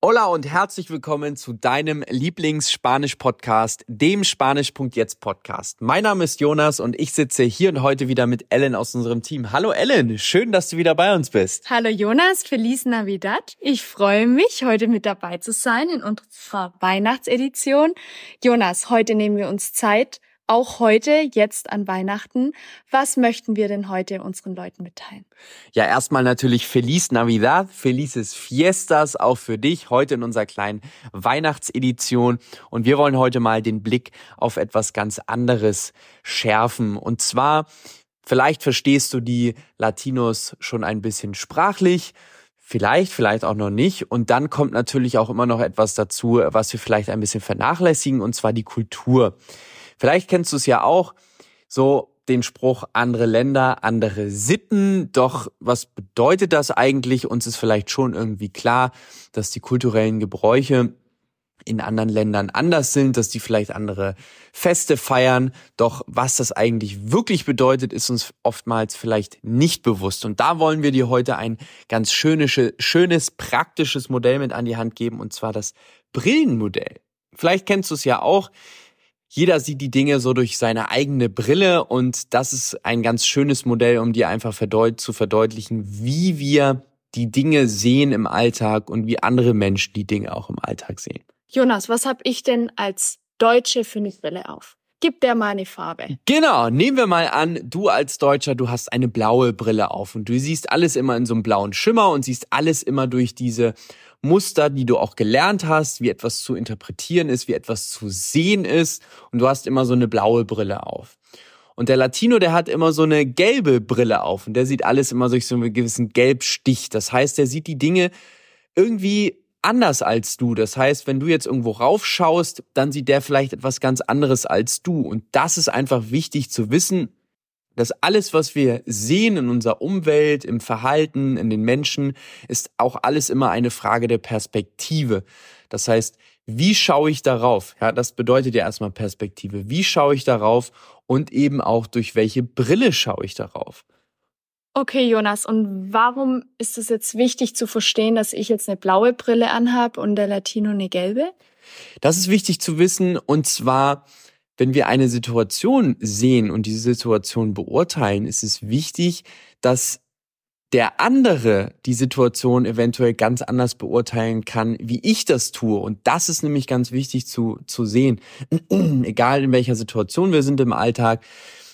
Hola und herzlich willkommen zu deinem Lieblings-Spanisch-Podcast, dem Spanisch.jetzt Podcast. Mein Name ist Jonas und ich sitze hier und heute wieder mit Ellen aus unserem Team. Hallo Ellen, schön, dass du wieder bei uns bist. Hallo Jonas, Feliz Navidad. Ich freue mich, heute mit dabei zu sein in unserer Weihnachtsedition. Jonas, heute nehmen wir uns Zeit, auch heute, jetzt an Weihnachten. Was möchten wir denn heute unseren Leuten mitteilen? Ja, erstmal natürlich Feliz Navidad, Felices Fiestas auch für dich heute in unserer kleinen Weihnachtsedition. Und wir wollen heute mal den Blick auf etwas ganz anderes schärfen. Und zwar, vielleicht verstehst du die Latinos schon ein bisschen sprachlich. Vielleicht, vielleicht auch noch nicht. Und dann kommt natürlich auch immer noch etwas dazu, was wir vielleicht ein bisschen vernachlässigen, und zwar die Kultur. Vielleicht kennst du es ja auch, so den Spruch andere Länder, andere Sitten. Doch was bedeutet das eigentlich? Uns ist vielleicht schon irgendwie klar, dass die kulturellen Gebräuche in anderen Ländern anders sind, dass die vielleicht andere Feste feiern. Doch was das eigentlich wirklich bedeutet, ist uns oftmals vielleicht nicht bewusst. Und da wollen wir dir heute ein ganz schönes, schönes, praktisches Modell mit an die Hand geben, und zwar das Brillenmodell. Vielleicht kennst du es ja auch jeder sieht die Dinge so durch seine eigene Brille und das ist ein ganz schönes Modell, um dir einfach verdeut zu verdeutlichen, wie wir die Dinge sehen im Alltag und wie andere Menschen die Dinge auch im Alltag sehen. Jonas, was habe ich denn als Deutsche für eine Brille auf? Gib der mal eine Farbe. Genau, nehmen wir mal an, du als Deutscher, du hast eine blaue Brille auf und du siehst alles immer in so einem blauen Schimmer und siehst alles immer durch diese Muster, die du auch gelernt hast, wie etwas zu interpretieren ist, wie etwas zu sehen ist. Und du hast immer so eine blaue Brille auf. Und der Latino, der hat immer so eine gelbe Brille auf und der sieht alles immer durch so einen gewissen Gelbstich. Das heißt, der sieht die Dinge irgendwie anders als du. Das heißt, wenn du jetzt irgendwo raufschaust, dann sieht der vielleicht etwas ganz anderes als du. Und das ist einfach wichtig zu wissen, dass alles, was wir sehen in unserer Umwelt, im Verhalten, in den Menschen, ist auch alles immer eine Frage der Perspektive. Das heißt, wie schaue ich darauf? Ja, das bedeutet ja erstmal Perspektive. Wie schaue ich darauf und eben auch durch welche Brille schaue ich darauf? Okay, Jonas, und warum ist es jetzt wichtig zu verstehen, dass ich jetzt eine blaue Brille anhabe und der Latino eine gelbe? Das ist wichtig zu wissen und zwar wenn wir eine Situation sehen und diese Situation beurteilen, ist es wichtig, dass der andere die Situation eventuell ganz anders beurteilen kann, wie ich das tue. Und das ist nämlich ganz wichtig zu, zu sehen. Egal in welcher Situation wir sind im Alltag.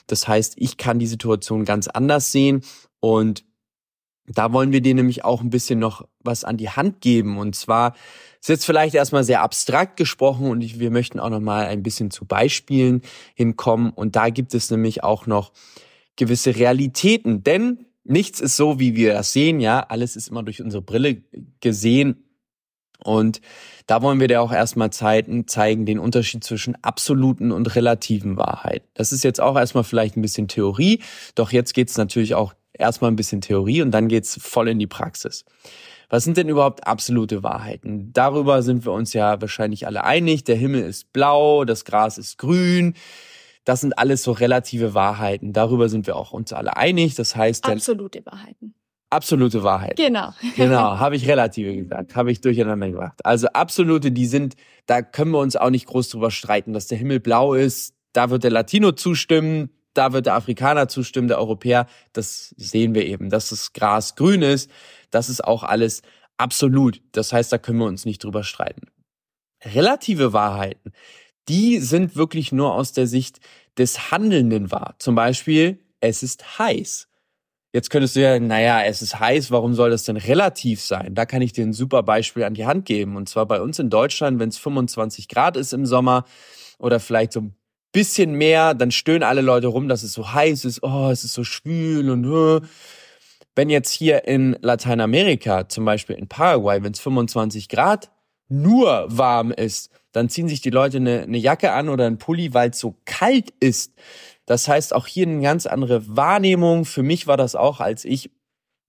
Das heißt, ich kann die Situation ganz anders sehen und da wollen wir dir nämlich auch ein bisschen noch was an die Hand geben. Und zwar ist jetzt vielleicht erstmal sehr abstrakt gesprochen und wir möchten auch noch mal ein bisschen zu Beispielen hinkommen. Und da gibt es nämlich auch noch gewisse Realitäten. Denn nichts ist so, wie wir das sehen. Ja, alles ist immer durch unsere Brille gesehen. Und da wollen wir dir auch erstmal zeigen, zeigen den Unterschied zwischen absoluten und relativen Wahrheit. Das ist jetzt auch erstmal vielleicht ein bisschen Theorie, doch jetzt geht es natürlich auch erstmal ein bisschen Theorie und dann geht's voll in die Praxis. Was sind denn überhaupt absolute Wahrheiten? Darüber sind wir uns ja wahrscheinlich alle einig. Der Himmel ist blau, das Gras ist grün. Das sind alles so relative Wahrheiten. Darüber sind wir auch uns alle einig. Das heißt, absolute Wahrheiten. Absolute Wahrheit. Genau. genau, habe ich relative gesagt, habe ich durcheinander gebracht. Also absolute, die sind, da können wir uns auch nicht groß drüber streiten, dass der Himmel blau ist. Da wird der Latino zustimmen, da wird der Afrikaner zustimmen, der Europäer, das sehen wir eben, dass das Gras grün ist, das ist auch alles absolut. Das heißt, da können wir uns nicht drüber streiten. Relative Wahrheiten, die sind wirklich nur aus der Sicht des Handelnden wahr. Zum Beispiel, es ist heiß. Jetzt könntest du ja, naja, es ist heiß, warum soll das denn relativ sein? Da kann ich dir ein super Beispiel an die Hand geben. Und zwar bei uns in Deutschland, wenn es 25 Grad ist im Sommer oder vielleicht so ein bisschen mehr, dann stöhnen alle Leute rum, dass es so heiß ist, oh, es ist so schwül und uh. wenn jetzt hier in Lateinamerika, zum Beispiel in Paraguay, wenn es 25 Grad nur warm ist, dann ziehen sich die Leute eine, eine Jacke an oder einen Pulli, weil es so kalt ist. Das heißt, auch hier eine ganz andere Wahrnehmung. Für mich war das auch, als ich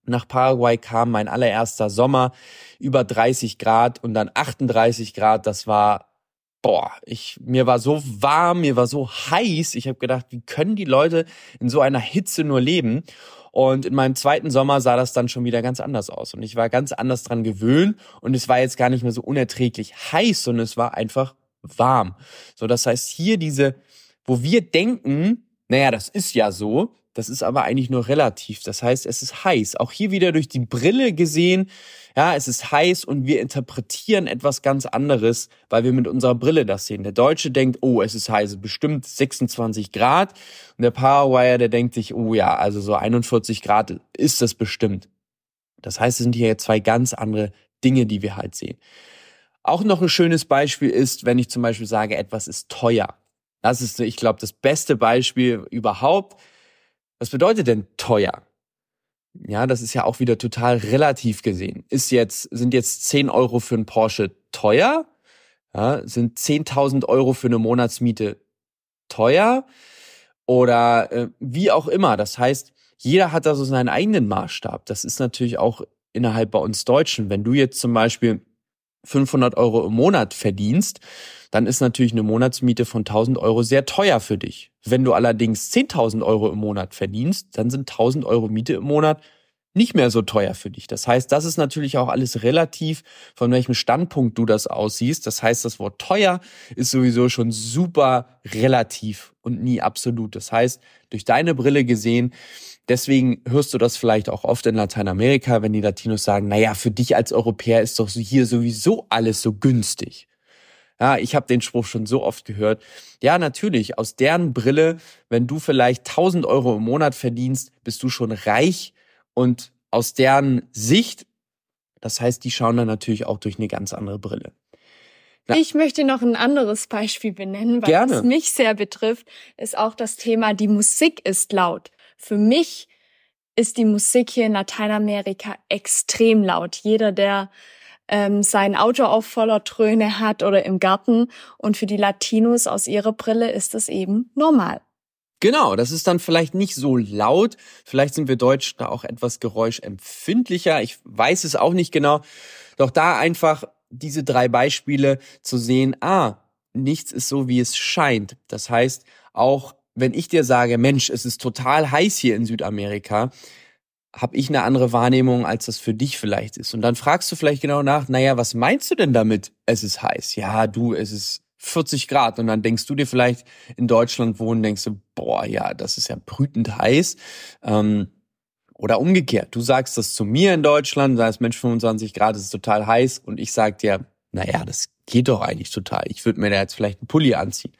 nach Paraguay kam, mein allererster Sommer, über 30 Grad und dann 38 Grad. Das war boah, ich, mir war so warm, mir war so heiß. Ich habe gedacht, wie können die Leute in so einer Hitze nur leben? Und in meinem zweiten Sommer sah das dann schon wieder ganz anders aus. Und ich war ganz anders dran gewöhnt. Und es war jetzt gar nicht mehr so unerträglich heiß, sondern es war einfach warm. So, das heißt, hier diese, wo wir denken, naja, das ist ja so, das ist aber eigentlich nur relativ. Das heißt, es ist heiß. Auch hier wieder durch die Brille gesehen. Ja, es ist heiß und wir interpretieren etwas ganz anderes, weil wir mit unserer Brille das sehen. Der Deutsche denkt, oh, es ist heiß, bestimmt 26 Grad. Und der Powerwire, der denkt sich, oh ja, also so 41 Grad ist das bestimmt. Das heißt, es sind hier zwei ganz andere Dinge, die wir halt sehen. Auch noch ein schönes Beispiel ist, wenn ich zum Beispiel sage, etwas ist teuer. Das ist, ich glaube, das beste Beispiel überhaupt was bedeutet denn teuer? Ja, das ist ja auch wieder total relativ gesehen. Ist jetzt, sind jetzt 10 Euro für einen Porsche teuer? Ja, sind 10.000 Euro für eine Monatsmiete teuer? Oder äh, wie auch immer. Das heißt, jeder hat da so seinen eigenen Maßstab. Das ist natürlich auch innerhalb bei uns Deutschen. Wenn du jetzt zum Beispiel 500 Euro im Monat verdienst, dann ist natürlich eine Monatsmiete von 1000 Euro sehr teuer für dich. Wenn du allerdings 10.000 Euro im Monat verdienst, dann sind 1000 Euro Miete im Monat nicht mehr so teuer für dich. Das heißt, das ist natürlich auch alles relativ, von welchem Standpunkt du das aussiehst. Das heißt, das Wort teuer ist sowieso schon super relativ und nie absolut. Das heißt, durch deine Brille gesehen, deswegen hörst du das vielleicht auch oft in Lateinamerika, wenn die Latinos sagen, naja, für dich als Europäer ist doch hier sowieso alles so günstig. Ja, ich habe den Spruch schon so oft gehört. Ja, natürlich, aus deren Brille, wenn du vielleicht 1000 Euro im Monat verdienst, bist du schon reich und aus deren Sicht, das heißt, die schauen dann natürlich auch durch eine ganz andere Brille. Na, ich möchte noch ein anderes Beispiel benennen, weil gerne. es mich sehr betrifft, ist auch das Thema, die Musik ist laut. Für mich ist die Musik hier in Lateinamerika extrem laut. Jeder, der ähm, sein Auto auf voller Tröne hat oder im Garten. Und für die Latinos aus ihrer Brille ist das eben normal. Genau, das ist dann vielleicht nicht so laut. Vielleicht sind wir Deutsch da auch etwas geräuschempfindlicher. Ich weiß es auch nicht genau. Doch da einfach diese drei Beispiele zu sehen, ah, nichts ist so, wie es scheint. Das heißt, auch wenn ich dir sage, Mensch, es ist total heiß hier in Südamerika, habe ich eine andere Wahrnehmung, als das für dich vielleicht ist. Und dann fragst du vielleicht genau nach, naja, was meinst du denn damit, es ist heiß? Ja, du, es ist 40 Grad. Und dann denkst du dir vielleicht in Deutschland wohnen, denkst du, boah, ja, das ist ja brütend heiß. Ähm, oder umgekehrt, du sagst das zu mir in Deutschland, sagst, Mensch, 25 Grad ist total heiß. Und ich sag dir, naja, das geht doch eigentlich total. Ich würde mir da jetzt vielleicht einen Pulli anziehen.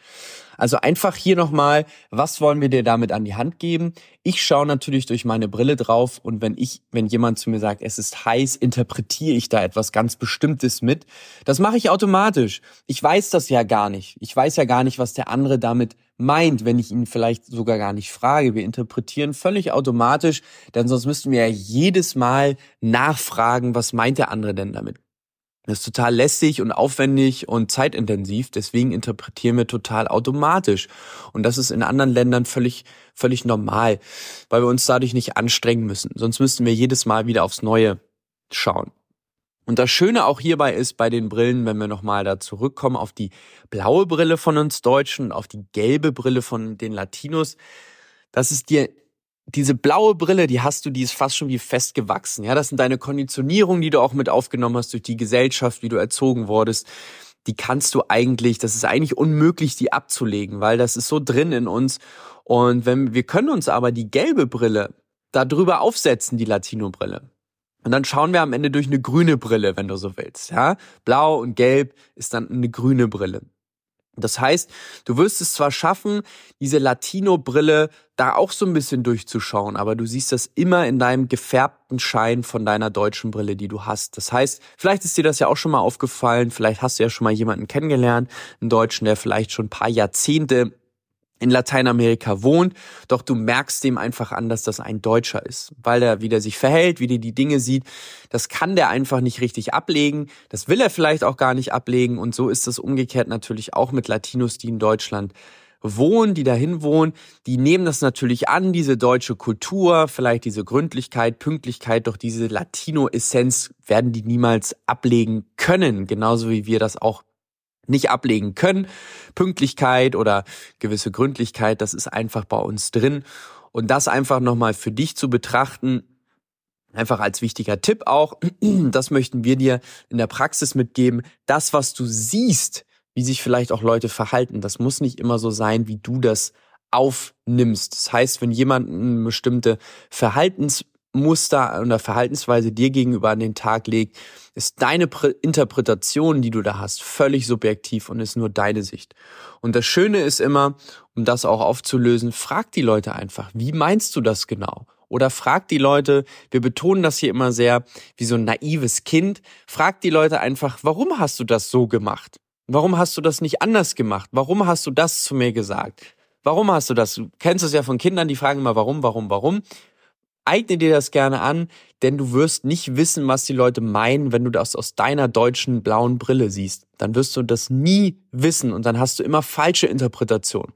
Also einfach hier nochmal, was wollen wir dir damit an die Hand geben? Ich schaue natürlich durch meine Brille drauf und wenn ich, wenn jemand zu mir sagt, es ist heiß, interpretiere ich da etwas ganz Bestimmtes mit. Das mache ich automatisch. Ich weiß das ja gar nicht. Ich weiß ja gar nicht, was der andere damit meint, wenn ich ihn vielleicht sogar gar nicht frage. Wir interpretieren völlig automatisch, denn sonst müssten wir ja jedes Mal nachfragen, was meint der andere denn damit? Das ist total lästig und aufwendig und zeitintensiv. Deswegen interpretieren wir total automatisch. Und das ist in anderen Ländern völlig, völlig normal, weil wir uns dadurch nicht anstrengen müssen. Sonst müssten wir jedes Mal wieder aufs Neue schauen. Und das Schöne auch hierbei ist bei den Brillen, wenn wir nochmal da zurückkommen auf die blaue Brille von uns Deutschen und auf die gelbe Brille von den Latinos, dass es dir diese blaue Brille, die hast du, die ist fast schon wie festgewachsen. Ja, das sind deine Konditionierungen, die du auch mit aufgenommen hast durch die Gesellschaft, wie du erzogen wurdest. Die kannst du eigentlich, das ist eigentlich unmöglich, die abzulegen, weil das ist so drin in uns. Und wenn wir können uns aber die gelbe Brille da drüber aufsetzen, die Latino-Brille. Und dann schauen wir am Ende durch eine grüne Brille, wenn du so willst. Ja, blau und gelb ist dann eine grüne Brille. Das heißt, du wirst es zwar schaffen, diese Latino-Brille da auch so ein bisschen durchzuschauen, aber du siehst das immer in deinem gefärbten Schein von deiner deutschen Brille, die du hast. Das heißt, vielleicht ist dir das ja auch schon mal aufgefallen, vielleicht hast du ja schon mal jemanden kennengelernt, einen Deutschen, der vielleicht schon ein paar Jahrzehnte in Lateinamerika wohnt, doch du merkst dem einfach an, dass das ein Deutscher ist, weil er wieder sich verhält, wie der die Dinge sieht. Das kann der einfach nicht richtig ablegen. Das will er vielleicht auch gar nicht ablegen. Und so ist es umgekehrt natürlich auch mit Latinos, die in Deutschland wohnen, die dahin wohnen. Die nehmen das natürlich an, diese deutsche Kultur, vielleicht diese Gründlichkeit, Pünktlichkeit, doch diese Latino-Essenz werden die niemals ablegen können. Genauso wie wir das auch nicht ablegen können. Pünktlichkeit oder gewisse Gründlichkeit, das ist einfach bei uns drin. Und das einfach nochmal für dich zu betrachten, einfach als wichtiger Tipp auch, das möchten wir dir in der Praxis mitgeben. Das, was du siehst, wie sich vielleicht auch Leute verhalten, das muss nicht immer so sein, wie du das aufnimmst. Das heißt, wenn jemand eine bestimmte Verhaltens Muster oder Verhaltensweise dir gegenüber an den Tag legt, ist deine Interpretation, die du da hast, völlig subjektiv und ist nur deine Sicht. Und das Schöne ist immer, um das auch aufzulösen, frag die Leute einfach, wie meinst du das genau? Oder frag die Leute, wir betonen das hier immer sehr wie so ein naives Kind, frag die Leute einfach, warum hast du das so gemacht? Warum hast du das nicht anders gemacht? Warum hast du das zu mir gesagt? Warum hast du das? Du kennst es ja von Kindern, die fragen immer, warum, warum, warum eigne dir das gerne an, denn du wirst nicht wissen, was die Leute meinen, wenn du das aus deiner deutschen blauen Brille siehst. Dann wirst du das nie wissen und dann hast du immer falsche Interpretationen.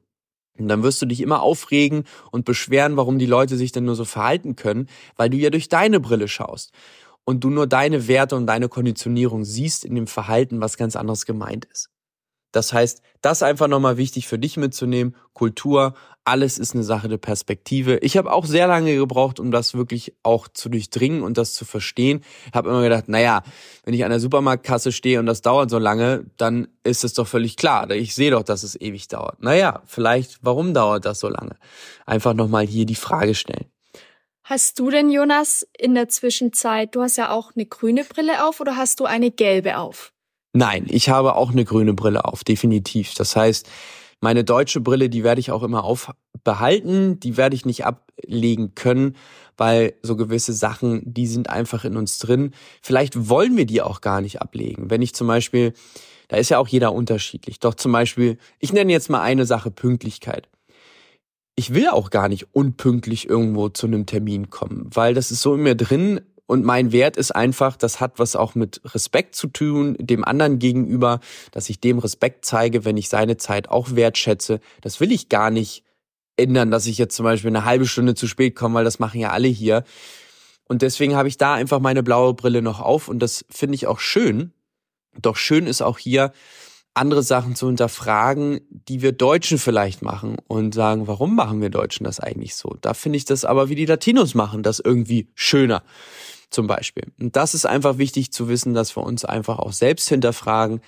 Und dann wirst du dich immer aufregen und beschweren, warum die Leute sich denn nur so verhalten können, weil du ja durch deine Brille schaust und du nur deine Werte und deine Konditionierung siehst in dem Verhalten, was ganz anderes gemeint ist. Das heißt, das einfach nochmal wichtig für dich mitzunehmen. Kultur, alles ist eine Sache der Perspektive. Ich habe auch sehr lange gebraucht, um das wirklich auch zu durchdringen und das zu verstehen. Habe immer gedacht, naja, wenn ich an der Supermarktkasse stehe und das dauert so lange, dann ist es doch völlig klar. Ich sehe doch, dass es ewig dauert. Naja, vielleicht, warum dauert das so lange? Einfach nochmal hier die Frage stellen. Hast du denn, Jonas, in der Zwischenzeit, du hast ja auch eine grüne Brille auf oder hast du eine gelbe auf? Nein, ich habe auch eine grüne Brille auf, definitiv. Das heißt, meine deutsche Brille, die werde ich auch immer aufbehalten, die werde ich nicht ablegen können, weil so gewisse Sachen, die sind einfach in uns drin. Vielleicht wollen wir die auch gar nicht ablegen. Wenn ich zum Beispiel, da ist ja auch jeder unterschiedlich. Doch zum Beispiel, ich nenne jetzt mal eine Sache Pünktlichkeit. Ich will auch gar nicht unpünktlich irgendwo zu einem Termin kommen, weil das ist so in mir drin, und mein Wert ist einfach, das hat was auch mit Respekt zu tun, dem anderen gegenüber, dass ich dem Respekt zeige, wenn ich seine Zeit auch wertschätze. Das will ich gar nicht ändern, dass ich jetzt zum Beispiel eine halbe Stunde zu spät komme, weil das machen ja alle hier. Und deswegen habe ich da einfach meine blaue Brille noch auf und das finde ich auch schön. Doch schön ist auch hier, andere Sachen zu hinterfragen, die wir Deutschen vielleicht machen und sagen, warum machen wir Deutschen das eigentlich so? Da finde ich das aber, wie die Latinos machen, das irgendwie schöner zum Beispiel. Und das ist einfach wichtig zu wissen, dass wir uns einfach auch selbst hinterfragen,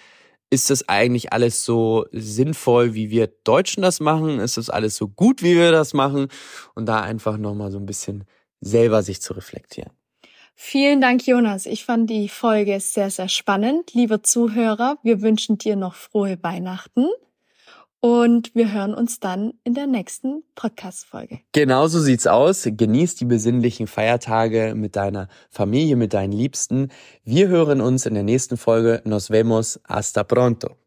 ist das eigentlich alles so sinnvoll, wie wir Deutschen das machen? Ist das alles so gut, wie wir das machen? Und da einfach nochmal so ein bisschen selber sich zu reflektieren. Vielen Dank, Jonas. Ich fand die Folge sehr, sehr spannend. Lieber Zuhörer, wir wünschen dir noch frohe Weihnachten. Und wir hören uns dann in der nächsten Podcast-Folge. Genau so sieht's aus. Genieß die besinnlichen Feiertage mit deiner Familie, mit deinen Liebsten. Wir hören uns in der nächsten Folge. Nos vemos. Hasta pronto.